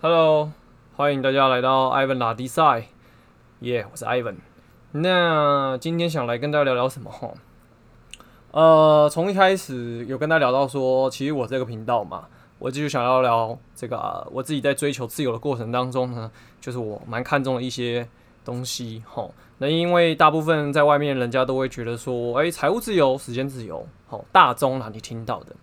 Hello，欢迎大家来到 Ivan 拉迪赛。耶，我是 Ivan。那今天想来跟大家聊聊什么？哈，呃，从一开始有跟大家聊到说，其实我这个频道嘛，我就想要聊这个、啊、我自己在追求自由的过程当中呢，就是我蛮看重的一些东西。哈，那因为大部分在外面人家都会觉得说，哎，财务自由、时间自由，好，大众啊，你听到的。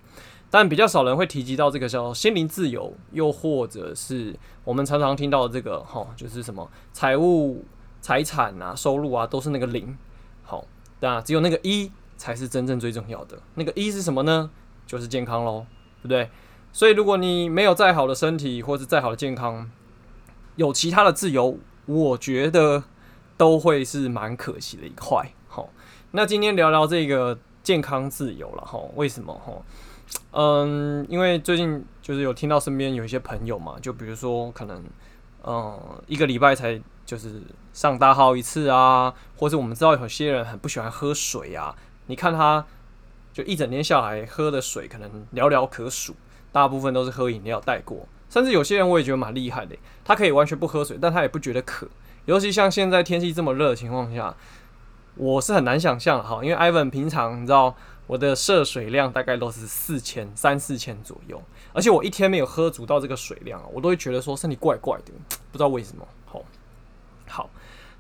但比较少人会提及到这个叫心灵自由，又或者是我们常常听到的这个哈，就是什么财务、财产啊、收入啊，都是那个零。好，那只有那个一才是真正最重要的。那个一是什么呢？就是健康喽，对不对？所以如果你没有再好的身体，或是再好的健康，有其他的自由，我觉得都会是蛮可惜的一块。好，那今天聊聊这个健康自由了哈？为什么哈？嗯，因为最近就是有听到身边有一些朋友嘛，就比如说可能，嗯，一个礼拜才就是上大号一次啊，或者我们知道有些人很不喜欢喝水啊，你看他就一整天下来喝的水可能寥寥可数，大部分都是喝饮料带过，甚至有些人我也觉得蛮厉害的，他可以完全不喝水，但他也不觉得渴，尤其像现在天气这么热的情况下，我是很难想象哈，因为 Ivan 平常你知道。我的摄水量大概都是四千三四千左右，而且我一天没有喝足到这个水量啊，我都会觉得说身体怪怪的，不知道为什么。好，好，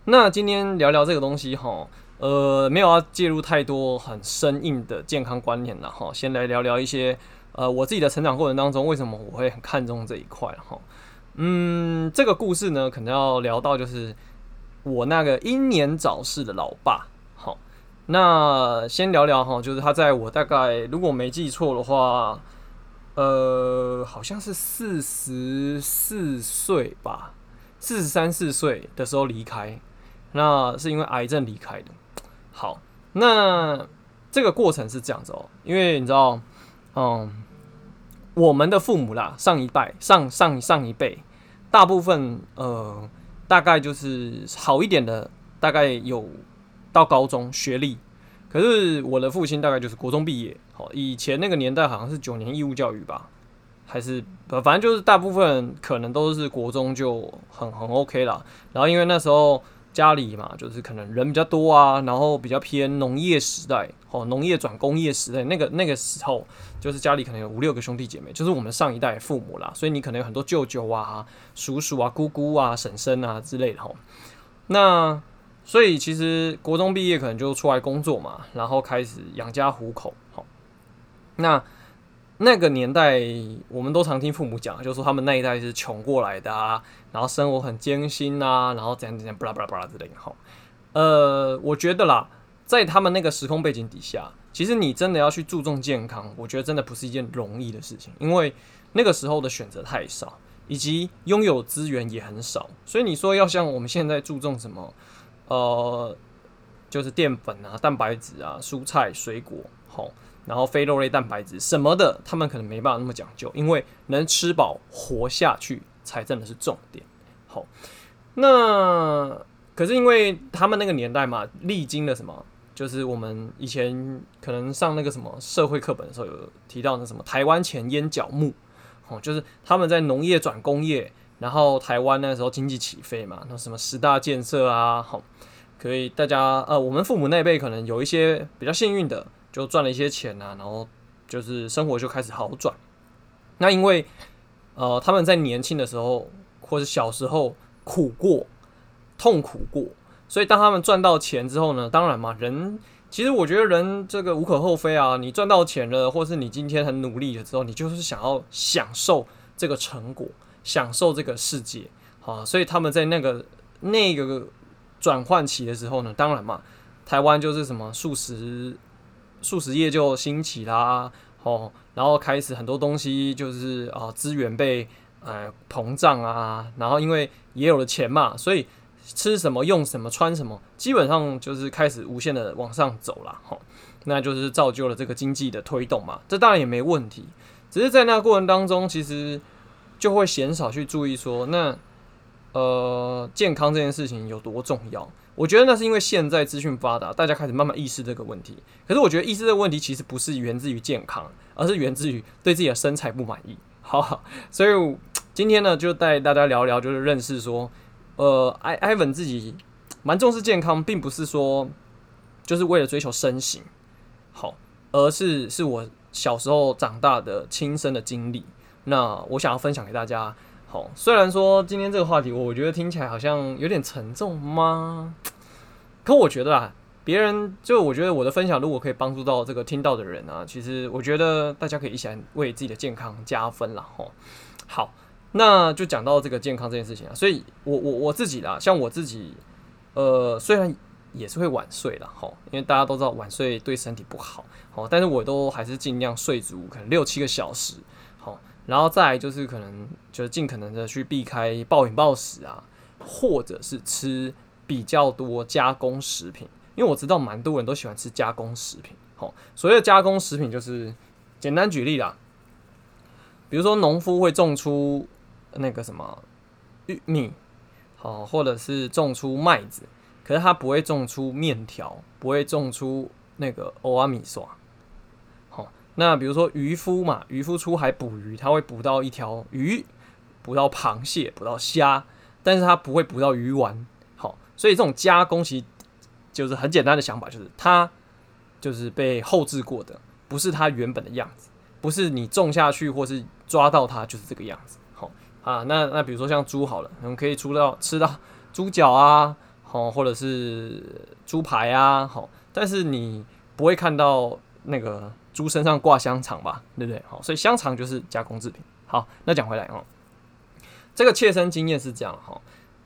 那今天聊聊这个东西哈，呃，没有要介入太多很生硬的健康观念了哈，先来聊聊一些呃我自己的成长过程当中，为什么我会很看重这一块哈。嗯，这个故事呢，可能要聊到就是我那个英年早逝的老爸。那先聊聊哈，就是他在我大概如果没记错的话，呃，好像是四十四岁吧，四十三四岁的时候离开，那是因为癌症离开的。好，那这个过程是这样子哦，因为你知道，嗯，我们的父母啦，上一代、上上上一辈，大部分呃，大概就是好一点的，大概有。到高中学历，可是我的父亲大概就是国中毕业。好，以前那个年代好像是九年义务教育吧，还是反正就是大部分可能都是国中就很很 OK 了。然后因为那时候家里嘛，就是可能人比较多啊，然后比较偏农业时代，哦，农业转工业时代，那个那个时候就是家里可能有五六个兄弟姐妹，就是我们上一代父母啦，所以你可能有很多舅舅啊、叔叔啊、姑姑啊、婶婶啊之类的吼。那所以其实国中毕业可能就出来工作嘛，然后开始养家糊口。好，那那个年代我们都常听父母讲，就是说他们那一代是穷过来的啊，然后生活很艰辛啊，然后怎样怎样，巴拉巴拉巴拉之类的。好，呃，我觉得啦，在他们那个时空背景底下，其实你真的要去注重健康，我觉得真的不是一件容易的事情，因为那个时候的选择太少，以及拥有资源也很少。所以你说要像我们现在注重什么？呃，就是淀粉啊、蛋白质啊、蔬菜、水果，好，然后非肉类蛋白质什么的，他们可能没办法那么讲究，因为能吃饱活下去才真的是重点。好，那可是因为他们那个年代嘛，历经了什么？就是我们以前可能上那个什么社会课本的时候有提到那什么台湾前烟角木，哦，就是他们在农业转工业。然后台湾那时候经济起飞嘛，那什么十大建设啊，好，可以大家呃，我们父母那辈可能有一些比较幸运的，就赚了一些钱啊，然后就是生活就开始好转。那因为呃他们在年轻的时候或者小时候苦过、痛苦过，所以当他们赚到钱之后呢，当然嘛，人其实我觉得人这个无可厚非啊，你赚到钱了，或是你今天很努力了之后，你就是想要享受这个成果。享受这个世界，好，所以他们在那个那个转换期的时候呢，当然嘛，台湾就是什么素食素食业就兴起啦，哦，然后开始很多东西就是啊资源被呃膨胀啊，然后因为也有了钱嘛，所以吃什么用什么穿什么，基本上就是开始无限的往上走了，哈，那就是造就了这个经济的推动嘛，这当然也没问题，只是在那过程当中，其实。就会鲜少去注意说，那呃健康这件事情有多重要？我觉得那是因为现在资讯发达，大家开始慢慢意识这个问题。可是我觉得意识这个问题其实不是源自于健康，而是源自于对自己的身材不满意。好，所以今天呢，就带大家聊聊，就是认识说，呃，艾艾文自己蛮重视健康，并不是说就是为了追求身形好，而是是我小时候长大的亲身的经历。那我想要分享给大家。好，虽然说今天这个话题，我觉得听起来好像有点沉重吗？可我觉得啊，别人就我觉得我的分享，如果可以帮助到这个听到的人啊，其实我觉得大家可以一起来为自己的健康加分了。吼，好。那就讲到这个健康这件事情啊，所以我我我自己啦，像我自己，呃，虽然也是会晚睡啦，吼，因为大家都知道晚睡对身体不好，吼，但是我都还是尽量睡足，可能六七个小时，然后再就是可能就是尽可能的去避开暴饮暴食啊，或者是吃比较多加工食品，因为我知道蛮多人都喜欢吃加工食品，好，所谓的加工食品就是简单举例啦，比如说农夫会种出。那个什么玉米，好，或者是种出麦子，可是它不会种出面条，不会种出那个欧阿米索。那比如说渔夫嘛，渔夫出海捕鱼，他会捕到一条鱼，捕到螃蟹，捕到虾，但是他不会捕到鱼丸。好，所以这种加工其实就是很简单的想法，就是它就是被后置过的，不是它原本的样子，不是你种下去或是抓到它就是这个样子。好啊，那那比如说像猪好了，我们可以出到吃到猪脚啊，好，或者是猪排啊，好，但是你不会看到那个猪身上挂香肠吧，对不对？好，所以香肠就是加工制品。好，那讲回来哦，这个切身经验是这样哈，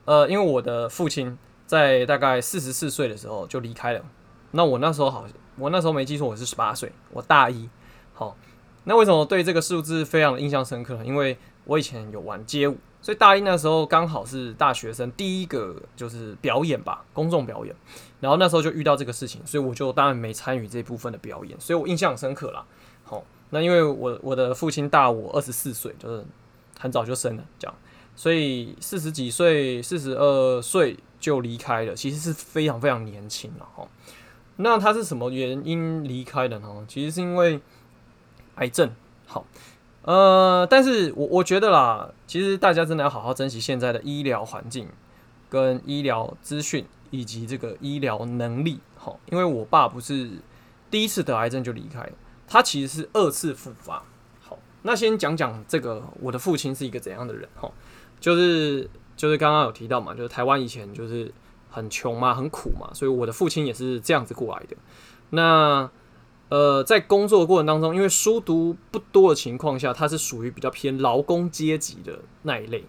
呃，因为我的父亲在大概四十四岁的时候就离开了，那我那时候好，我那时候没记错，我是十八岁，我大一。好，那为什么对这个数字非常的印象深刻？因为我以前有玩街舞，所以大一那时候刚好是大学生第一个就是表演吧，公众表演。然后那时候就遇到这个事情，所以我就当然没参与这部分的表演，所以我印象深刻啦。好，那因为我我的父亲大我二十四岁，就是很早就生了，这样，所以四十几岁、四十二岁就离开了，其实是非常非常年轻了哈。那他是什么原因离开的呢？其实是因为癌症。好。呃，但是我我觉得啦，其实大家真的要好好珍惜现在的医疗环境、跟医疗资讯以及这个医疗能力，好，因为我爸不是第一次得癌症就离开了，他其实是二次复发。好，那先讲讲这个我的父亲是一个怎样的人，哈，就是就是刚刚有提到嘛，就是台湾以前就是很穷嘛，很苦嘛，所以我的父亲也是这样子过来的。那呃，在工作的过程当中，因为书读不多的情况下，他是属于比较偏劳工阶级的那一类。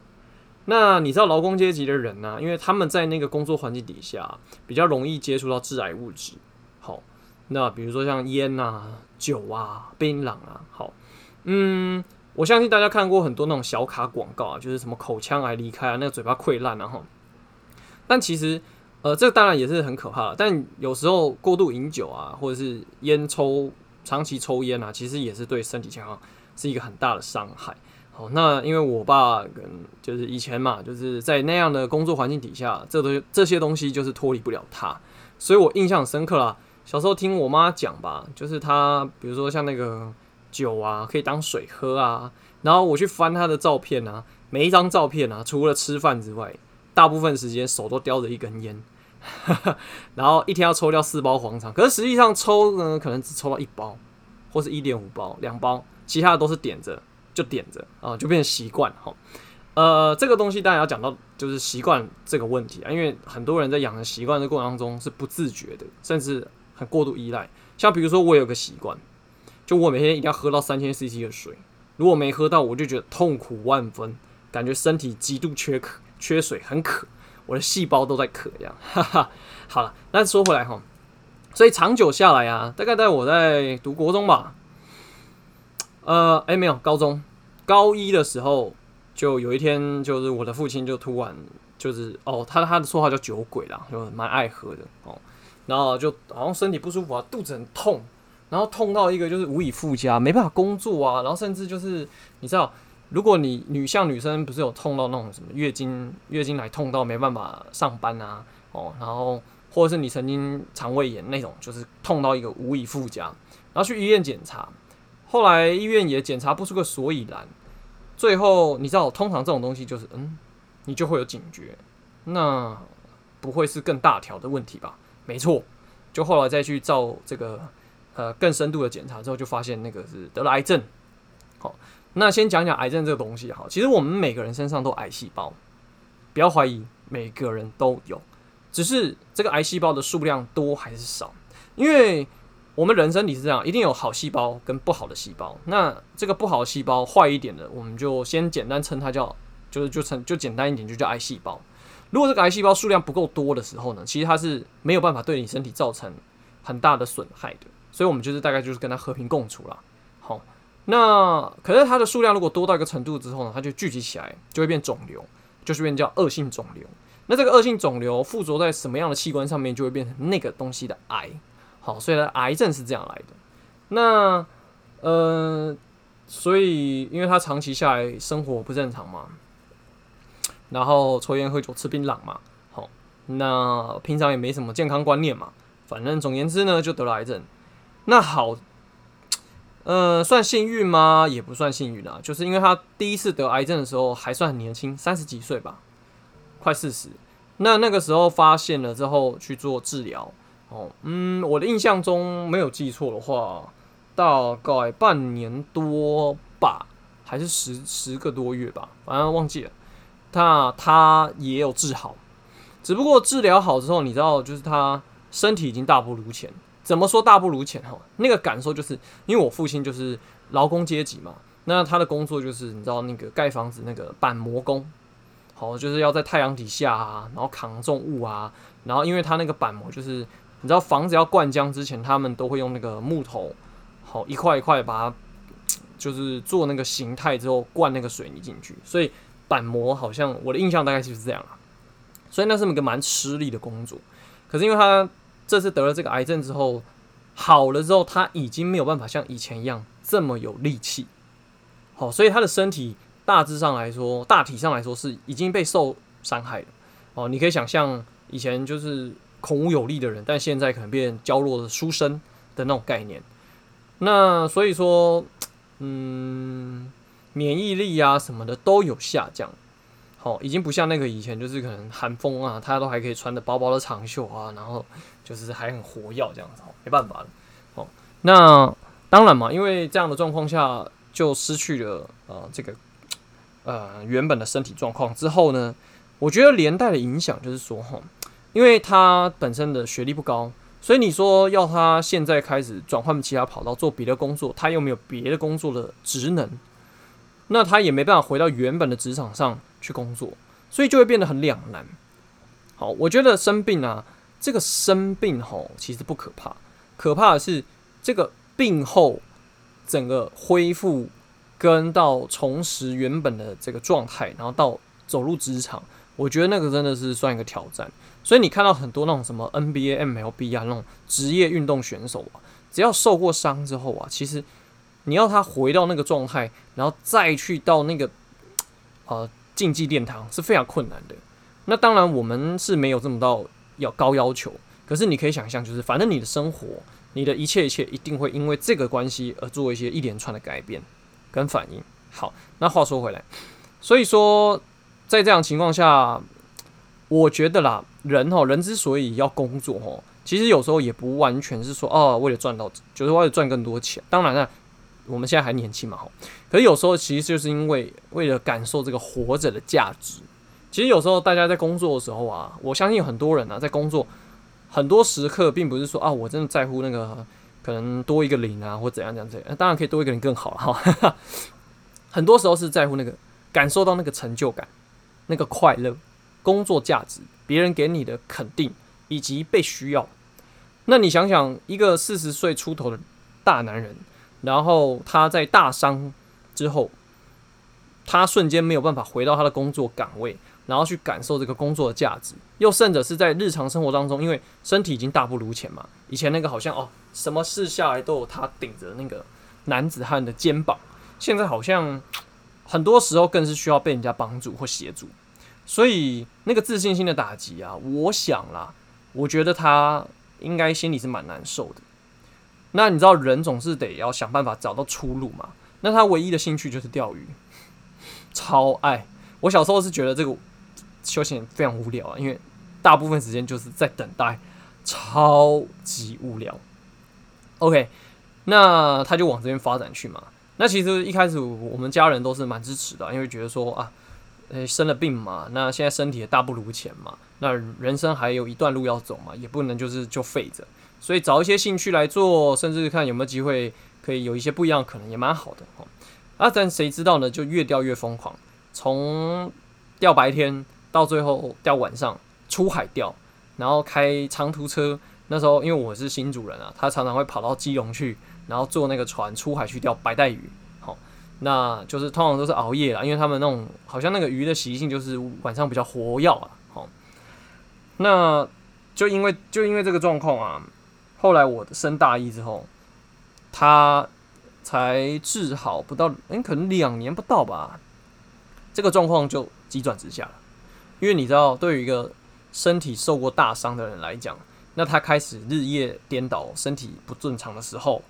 那你知道劳工阶级的人呢、因为他们在那个工作环境底下，比较容易接触到致癌物质。好，那比如说像烟啊、酒啊、槟榔啊。好，嗯，我相信大家看过很多那种小卡广告啊，就是什么口腔癌离开啊，那个嘴巴溃烂啊，哈。但其实。呃，这个当然也是很可怕的，但有时候过度饮酒啊，或者是烟抽，长期抽烟啊，其实也是对身体健康是一个很大的伤害。好，那因为我爸跟就是以前嘛，就是在那样的工作环境底下，这都这些东西就是脱离不了他，所以我印象深刻啦。小时候听我妈讲吧，就是他比如说像那个酒啊，可以当水喝啊，然后我去翻他的照片啊，每一张照片啊，除了吃饭之外，大部分时间手都叼着一根烟，然后一天要抽掉四包黄肠，可是实际上抽呢，可能只抽到一包，或是一点五包、两包，其他的都是点着就点着啊，就变成习惯哈。呃，这个东西当然要讲到就是习惯这个问题啊，因为很多人在养成习惯的过程当中是不自觉的，甚至很过度依赖。像比如说我有个习惯，就我每天一定要喝到三千 CC 的水，如果没喝到，我就觉得痛苦万分，感觉身体极度缺渴。缺水很渴，我的细胞都在渴，这样，哈哈。好了，那说回来哈，所以长久下来啊，大概在我在读国中吧，呃，哎、没有，高中高一的时候，就有一天，就是我的父亲就突然就是哦，他他的绰号叫酒鬼啦，就蛮爱喝的哦，然后就好像身体不舒服啊，肚子很痛，然后痛到一个就是无以复加，没办法工作啊，然后甚至就是你知道。如果你女像女生不是有痛到那种什么月经月经来痛到没办法上班啊，哦，然后或者是你曾经肠胃炎那种，就是痛到一个无以复加，然后去医院检查，后来医院也检查不出个所以然，最后你知道，通常这种东西就是，嗯，你就会有警觉，那不会是更大条的问题吧？没错，就后来再去照这个呃更深度的检查之后，就发现那个是得了癌症。好，那先讲讲癌症这个东西哈，其实我们每个人身上都癌细胞，不要怀疑，每个人都有，只是这个癌细胞的数量多还是少，因为。我们人身体是这样，一定有好细胞跟不好的细胞。那这个不好细胞坏一点的，我们就先简单称它叫，就是就称就简单一点就叫癌细胞。如果这个癌细胞数量不够多的时候呢，其实它是没有办法对你身体造成很大的损害的。所以我们就是大概就是跟它和平共处了。好，那可是它的数量如果多到一个程度之后呢，它就聚集起来，就会变肿瘤，就是变叫恶性肿瘤。那这个恶性肿瘤附着在什么样的器官上面，就会变成那个东西的癌。好，所以呢，癌症是这样来的。那，呃，所以因为他长期下来生活不正常嘛，然后抽烟喝酒吃槟榔嘛，好，那平常也没什么健康观念嘛，反正总言之呢，就得了癌症。那好，呃，算幸运吗？也不算幸运啊，就是因为他第一次得癌症的时候还算很年轻，三十几岁吧，快四十。那那个时候发现了之后去做治疗。哦，嗯，我的印象中没有记错的话，大概半年多吧，还是十十个多月吧，反正忘记了。他他也有治好，只不过治疗好之后，你知道，就是他身体已经大不如前。怎么说大不如前？哈，那个感受就是因为我父亲就是劳工阶级嘛，那他的工作就是你知道那个盖房子那个板模工，好，就是要在太阳底下啊，然后扛重物啊，然后因为他那个板模就是。你知道房子要灌浆之前，他们都会用那个木头，好一块一块把它，就是做那个形态之后灌那个水泥进去。所以板模好像我的印象大概就是这样啊。所以那是一个蛮吃力的工作。可是因为他这次得了这个癌症之后，好了之后，他已经没有办法像以前一样这么有力气。好，所以他的身体大致上来说，大体上来说是已经被受伤害了。哦，你可以想象以前就是。孔武有力的人，但现在可能变娇弱的书生的那种概念。那所以说，嗯，免疫力啊什么的都有下降。好，已经不像那个以前，就是可能寒风啊，他都还可以穿的薄薄的长袖啊，然后就是还很活跃这样子。没办法了。哦，那当然嘛，因为这样的状况下就失去了呃这个呃原本的身体状况之后呢，我觉得连带的影响就是说哈。因为他本身的学历不高，所以你说要他现在开始转换其他跑道做别的工作，他又没有别的工作的职能，那他也没办法回到原本的职场上去工作，所以就会变得很两难。好，我觉得生病啊，这个生病吼其实不可怕，可怕的是这个病后整个恢复跟到重拾原本的这个状态，然后到走入职场，我觉得那个真的是算一个挑战。所以你看到很多那种什么 NBA、MLB 啊，那种职业运动选手啊，只要受过伤之后啊，其实你要他回到那个状态，然后再去到那个呃竞技殿堂是非常困难的。那当然我们是没有这么到要高要求，可是你可以想象，就是反正你的生活，你的一切一切一定会因为这个关系而做一些一连串的改变跟反应。好，那话说回来，所以说在这样情况下。我觉得啦，人哈，人之所以要工作哈，其实有时候也不完全是说哦，为了赚到，就是为了赚更多钱。当然了，我们现在还年轻嘛哈，可是有时候其实就是因为为了感受这个活着的价值。其实有时候大家在工作的时候啊，我相信很多人啊，在工作很多时刻，并不是说啊，我真的在乎那个可能多一个零啊，或怎样怎样怎样。当然可以多一个零更好了哈。很多时候是在乎那个感受到那个成就感，那个快乐。工作价值，别人给你的肯定，以及被需要。那你想想，一个四十岁出头的大男人，然后他在大商之后，他瞬间没有办法回到他的工作岗位，然后去感受这个工作的价值。又甚者是在日常生活当中，因为身体已经大不如前嘛，以前那个好像哦，什么事下来都有他顶着那个男子汉的肩膀，现在好像很多时候更是需要被人家帮助或协助。所以那个自信心的打击啊，我想啦，我觉得他应该心里是蛮难受的。那你知道人总是得要想办法找到出路嘛？那他唯一的兴趣就是钓鱼。超爱。我小时候是觉得这个休闲非常无聊啊，因为大部分时间就是在等待，超级无聊。OK，那他就往这边发展去嘛。那其实一开始我们家人都是蛮支持的，因为觉得说啊，诶，生了病嘛，那现在身体也大不如前嘛，那人生还有一段路要走嘛，也不能就是就废着，所以找一些兴趣来做，甚至看有没有机会可以有一些不一样，可能也蛮好的哦。啊，但谁知道呢？就越钓越疯狂，从钓白天到最后钓晚上，出海钓，然后开长途车。那时候因为我是新主人啊，他常常会跑到基隆去。然后坐那个船出海去钓白带鱼，好，那就是通常都是熬夜啦，因为他们那种好像那个鱼的习性就是晚上比较活跃啊，好，那就因为就因为这个状况啊，后来我升大一之后，他才治好不到，诶、欸，可能两年不到吧，这个状况就急转直下了，因为你知道，对于一个身体受过大伤的人来讲，那他开始日夜颠倒，身体不正常的时候。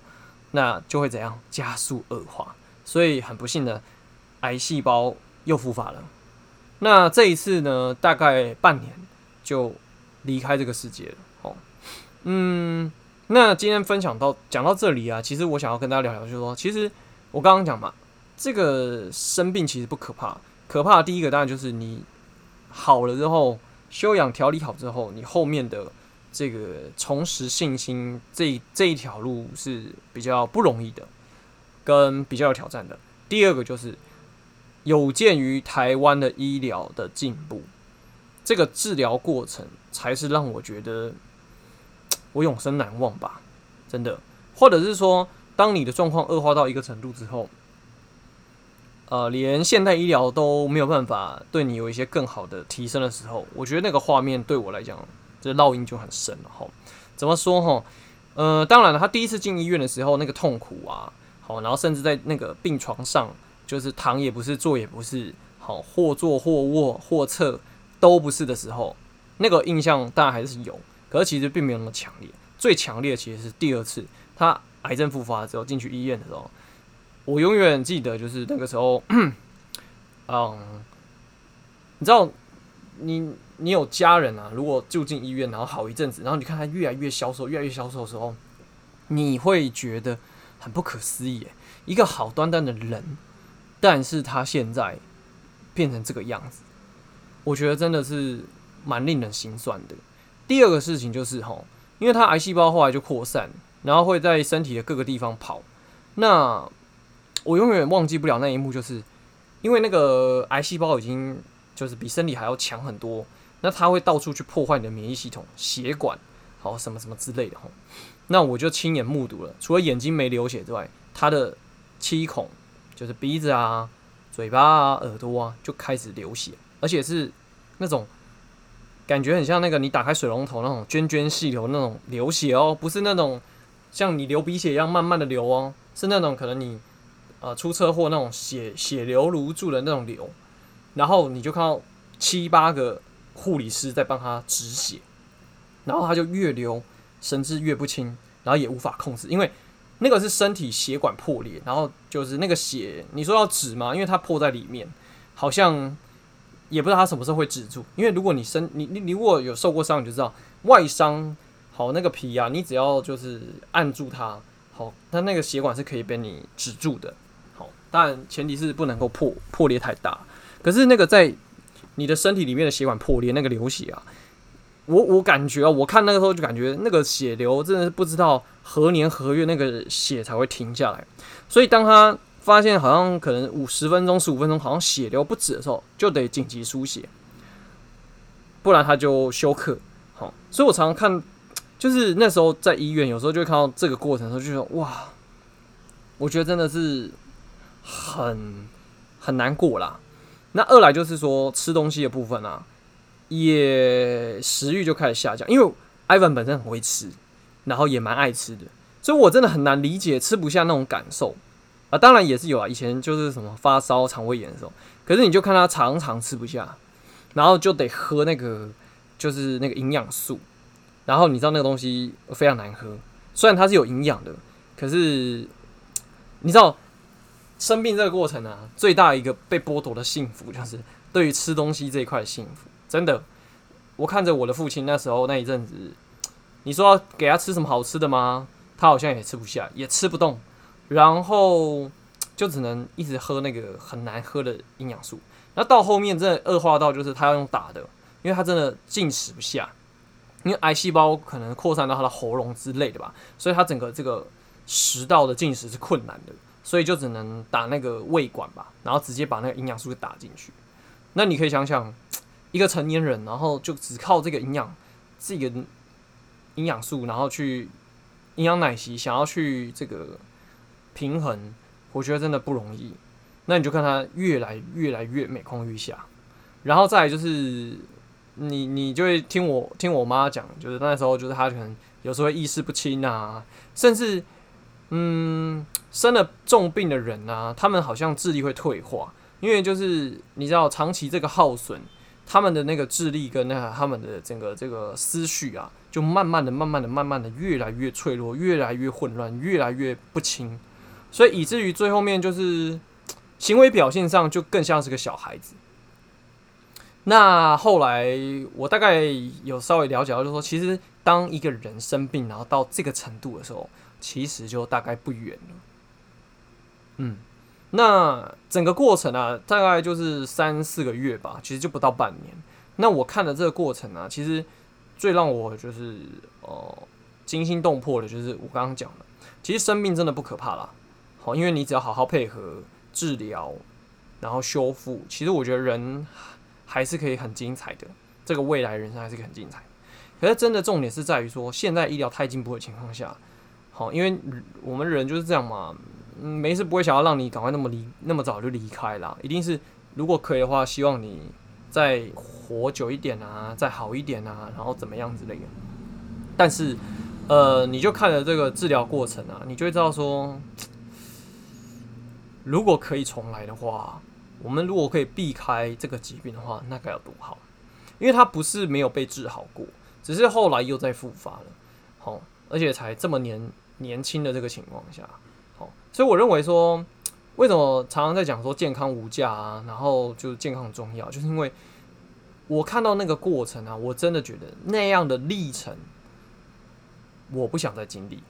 那就会怎样加速恶化，所以很不幸的，癌细胞又复发了。那这一次呢，大概半年就离开这个世界了。哦，嗯，那今天分享到讲到这里啊，其实我想要跟大家聊聊，就是说，其实我刚刚讲嘛，这个生病其实不可怕，可怕的第一个当然就是你好了之后，休养调理好之后，你后面的。这个重拾信心这这一条路是比较不容易的，跟比较有挑战的。第二个就是有鉴于台湾的医疗的进步，这个治疗过程才是让我觉得我永生难忘吧，真的。或者是说，当你的状况恶化到一个程度之后，呃，连现代医疗都没有办法对你有一些更好的提升的时候，我觉得那个画面对我来讲。这烙印就很深了哈。怎么说哈？呃，当然了，他第一次进医院的时候，那个痛苦啊，好，然后甚至在那个病床上，就是躺也不是，坐也不是，好，或坐或卧或侧都不是的时候，那个印象当然还是有，可是其实并没有那么强烈。最强烈的其实是第二次他癌症复发之后进去医院的时候，我永远记得就是那个时候，嗯，你知道你。你有家人啊？如果住进医院，然后好一阵子，然后你看他越来越消瘦，越来越消瘦的时候，你会觉得很不可思议。一个好端端的人，但是他现在变成这个样子，我觉得真的是蛮令人心酸的。第二个事情就是吼，因为他癌细胞后来就扩散，然后会在身体的各个地方跑。那我永远忘记不了那一幕，就是因为那个癌细胞已经就是比生理还要强很多。那它会到处去破坏你的免疫系统、血管，好什么什么之类的吼。那我就亲眼目睹了，除了眼睛没流血之外，它的七孔，就是鼻子啊、嘴巴啊、耳朵啊，就开始流血，而且是那种感觉很像那个你打开水龙头那种涓涓细流那种流血哦，不是那种像你流鼻血一样慢慢的流哦，是那种可能你呃出车祸那种血血流如注的那种流，然后你就看到七八个。护理师在帮他止血，然后他就越流，神志越不清，然后也无法控制，因为那个是身体血管破裂，然后就是那个血，你说要止吗？因为它破在里面，好像也不知道他什么时候会止住。因为如果你身你你你如果有受过伤，你就知道外伤，好那个皮啊，你只要就是按住它，好，它那个血管是可以被你止住的。好，当然前提是不能够破破裂太大。可是那个在你的身体里面的血管破裂，那个流血啊，我我感觉啊，我看那个时候就感觉那个血流真的是不知道何年何月那个血才会停下来。所以当他发现好像可能五十分钟、十五分钟好像血流不止的时候，就得紧急输血，不然他就休克。好，所以我常常看，就是那时候在医院，有时候就会看到这个过程的时候，就说哇，我觉得真的是很很难过啦。那二来就是说吃东西的部分啊，也食欲就开始下降，因为 Ivan 本身很会吃，然后也蛮爱吃的，所以我真的很难理解吃不下那种感受啊。当然也是有啊，以前就是什么发烧、肠胃炎的时候，可是你就看他常常吃不下，然后就得喝那个就是那个营养素，然后你知道那个东西非常难喝，虽然它是有营养的，可是你知道。生病这个过程啊，最大一个被剥夺的幸福，就是对于吃东西这一块幸福。真的，我看着我的父亲那时候那一阵子，你说要给他吃什么好吃的吗？他好像也吃不下，也吃不动，然后就只能一直喝那个很难喝的营养素。那到后面真的恶化到，就是他要用打的，因为他真的进食不下，因为癌细胞可能扩散到他的喉咙之类的吧，所以他整个这个食道的进食是困难的。所以就只能打那个胃管吧，然后直接把那个营养素打进去。那你可以想想，一个成年人，然后就只靠这个营养，这个营养素，然后去营养奶昔，想要去这个平衡，我觉得真的不容易。那你就看他越来越来越每况愈下，然后再就是你你就会听我听我妈讲，就是那时候就是他可能有时候会意识不清啊，甚至。嗯，生了重病的人啊，他们好像智力会退化，因为就是你知道，长期这个耗损，他们的那个智力跟那个他们的整个这个思绪啊，就慢慢的、慢慢的、慢慢的越来越脆弱，越来越混乱，越来越不清，所以以至于最后面就是 行为表现上就更像是个小孩子。那后来我大概有稍微了解到，就是说，其实当一个人生病，然后到这个程度的时候。其实就大概不远了，嗯，那整个过程啊，大概就是三四个月吧，其实就不到半年。那我看的这个过程啊，其实最让我就是呃惊心动魄的，就是我刚刚讲的，其实生病真的不可怕啦，好，因为你只要好好配合治疗，然后修复，其实我觉得人还是可以很精彩的，这个未来人生还是可以很精彩。可是真的重点是在于说，现在医疗太进步的情况下。好，因为我们人就是这样嘛，没事不会想要让你赶快那么离那么早就离开啦，一定是如果可以的话，希望你再活久一点啊，再好一点啊，然后怎么样之类的。但是，呃，你就看了这个治疗过程啊，你就会知道说，如果可以重来的话，我们如果可以避开这个疾病的话，那该有多好？因为它不是没有被治好过，只是后来又再复发了。好。而且才这么年年轻的这个情况下，好，所以我认为说，为什么常常在讲说健康无价啊，然后就健康重要，就是因为我看到那个过程啊，我真的觉得那样的历程，我不想再经历，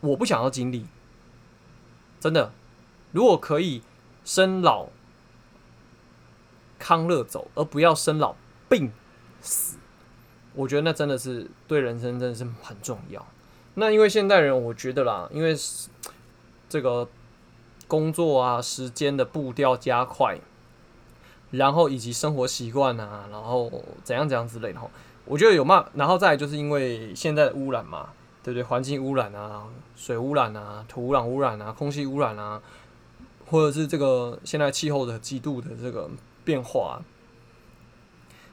我不想要经历，真的，如果可以生老康乐走，而不要生老病死，我觉得那真的是对人生真的是很重要。那因为现代人，我觉得啦，因为这个工作啊，时间的步调加快，然后以及生活习惯啊，然后怎样怎样之类的哈，我觉得有嘛，然后再来就是因为现在的污染嘛，对不对？环境污染啊，水污染啊，土壤污染啊，空气污染啊，或者是这个现在气候的极度的这个变化，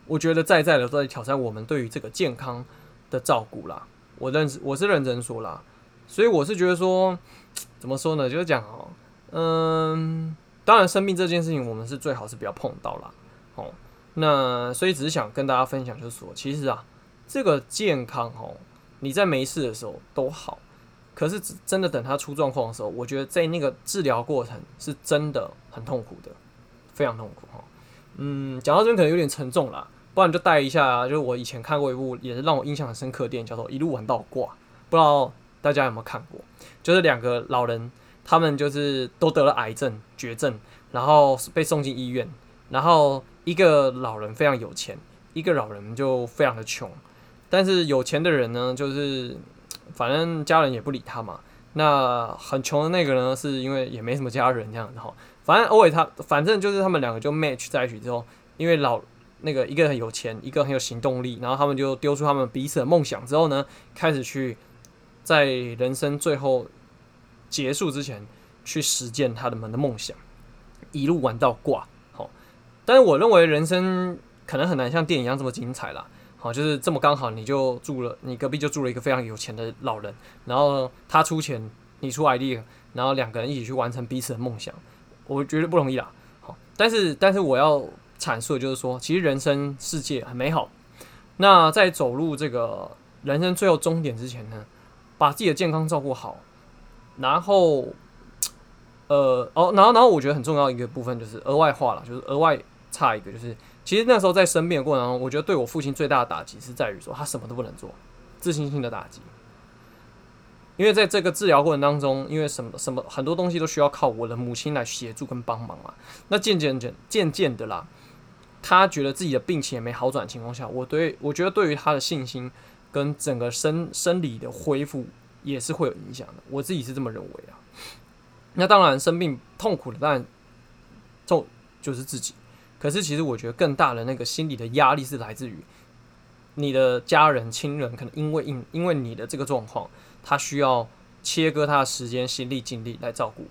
我觉得在在的都在挑战我们对于这个健康的照顾啦。我认，我是认真说啦，所以我是觉得说，怎么说呢？就是讲哦，嗯，当然生病这件事情，我们是最好是不要碰到啦。哦。那所以只是想跟大家分享，就是说，其实啊，这个健康哦，你在没事的时候都好，可是真的等他出状况的时候，我觉得在那个治疗过程是真的很痛苦的，非常痛苦哈。嗯，讲到这边可能有点沉重啦。不然就带一下，就是我以前看过一部也是让我印象很深刻的电影，叫做《一路玩到挂》，不知道大家有没有看过？就是两个老人，他们就是都得了癌症绝症，然后被送进医院，然后一个老人非常有钱，一个老人就非常的穷。但是有钱的人呢，就是反正家人也不理他嘛。那很穷的那个呢，是因为也没什么家人这样子哈。反正偶尔他，反正就是他们两个就 match 在一起之后，因为老。那个一个很有钱，一个很有行动力，然后他们就丢出他们彼此的梦想之后呢，开始去在人生最后结束之前去实践他们的梦想，一路玩到挂。好，但是我认为人生可能很难像电影一样这么精彩啦。好，就是这么刚好你就住了，你隔壁就住了一个非常有钱的老人，然后他出钱，你出 idea，然后两个人一起去完成彼此的梦想，我觉得不容易啦。好，但是但是我要。阐述的就是说，其实人生世界很美好。那在走入这个人生最后终点之前呢，把自己的健康照顾好，然后，呃，哦，然后然后我觉得很重要一个部分就是额外话了，就是额外差一个，就是其实那时候在生病的过程中，我觉得对我父亲最大的打击是在于说他什么都不能做，自信心的打击。因为在这个治疗过程当中，因为什么什么很多东西都需要靠我的母亲来协助跟帮忙嘛。那渐渐渐渐渐的啦，他觉得自己的病情也没好转情况下，我对我觉得对于他的信心跟整个生生理的恢复也是会有影响的。我自己是这么认为啊。那当然生病痛苦的当然就就是自己，可是其实我觉得更大的那个心理的压力是来自于你的家人亲人，可能因为因因为你的这个状况。他需要切割他的时间、心力、精力来照顾。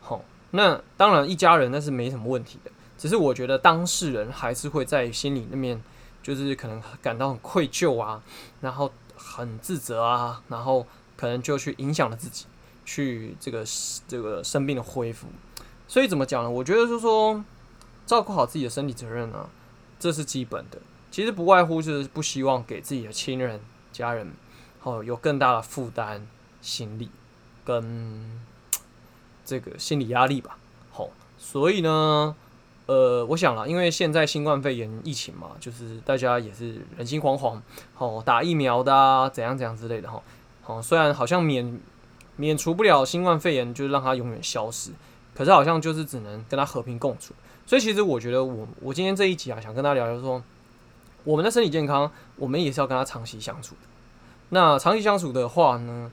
好，那当然一家人那是没什么问题的，只是我觉得当事人还是会在心里那面，就是可能感到很愧疚啊，然后很自责啊，然后可能就去影响了自己，去这个这个生病的恢复。所以怎么讲呢？我觉得就是说，照顾好自己的身体责任啊，这是基本的。其实不外乎就是不希望给自己的亲人、家人。哦，有更大的负担、心理跟这个心理压力吧。好，所以呢，呃，我想了，因为现在新冠肺炎疫情嘛，就是大家也是人心惶惶，哦，打疫苗的啊，怎样怎样之类的哈。好，虽然好像免免除不了新冠肺炎，就是让它永远消失，可是好像就是只能跟它和平共处。所以其实我觉得我，我今天这一集啊，想跟大家聊聊说，我们的身体健康，我们也是要跟他长期相处的。那长期相处的话呢，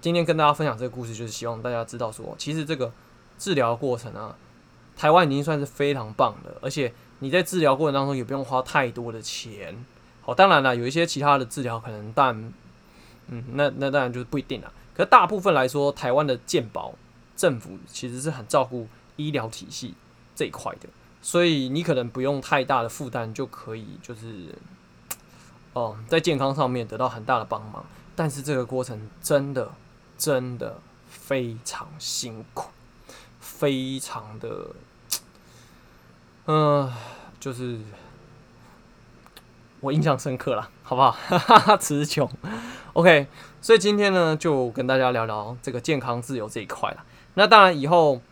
今天跟大家分享这个故事，就是希望大家知道说，其实这个治疗过程啊，台湾已经算是非常棒的，而且你在治疗过程当中也不用花太多的钱。好，当然了，有一些其他的治疗可能，但嗯，那那当然就是不一定了。可大部分来说，台湾的健保政府其实是很照顾医疗体系这一块的，所以你可能不用太大的负担就可以，就是。哦，在健康上面得到很大的帮忙，但是这个过程真的真的非常辛苦，非常的，嗯、就是我印象深刻了，好不好？哈哈哈，词穷。OK，所以今天呢，就跟大家聊聊这个健康自由这一块了。那当然以后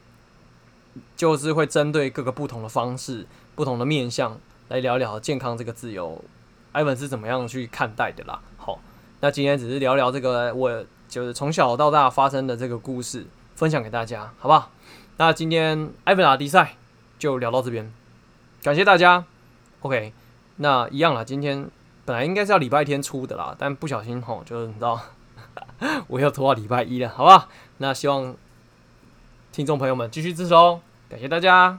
就是会针对各个不同的方式、不同的面向来聊聊健康这个自由。艾文是怎么样去看待的啦？好，那今天只是聊聊这个，我就是从小到大发生的这个故事，分享给大家，好不好？那今天艾文拉迪赛就聊到这边，感谢大家。OK，那一样啦，今天本来应该是要礼拜天出的啦，但不小心吼，就是你知道，我要拖到礼拜一了，好吧？那希望听众朋友们继续支持哦，感谢大家。